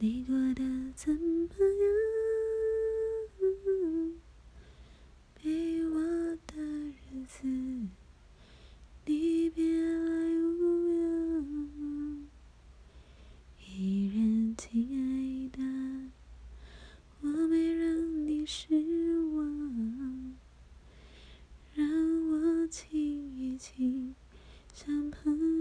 你过得怎么样？陪我的日子，你别来无恙。依然亲爱的，我没让你失望。让我亲一亲，想碰。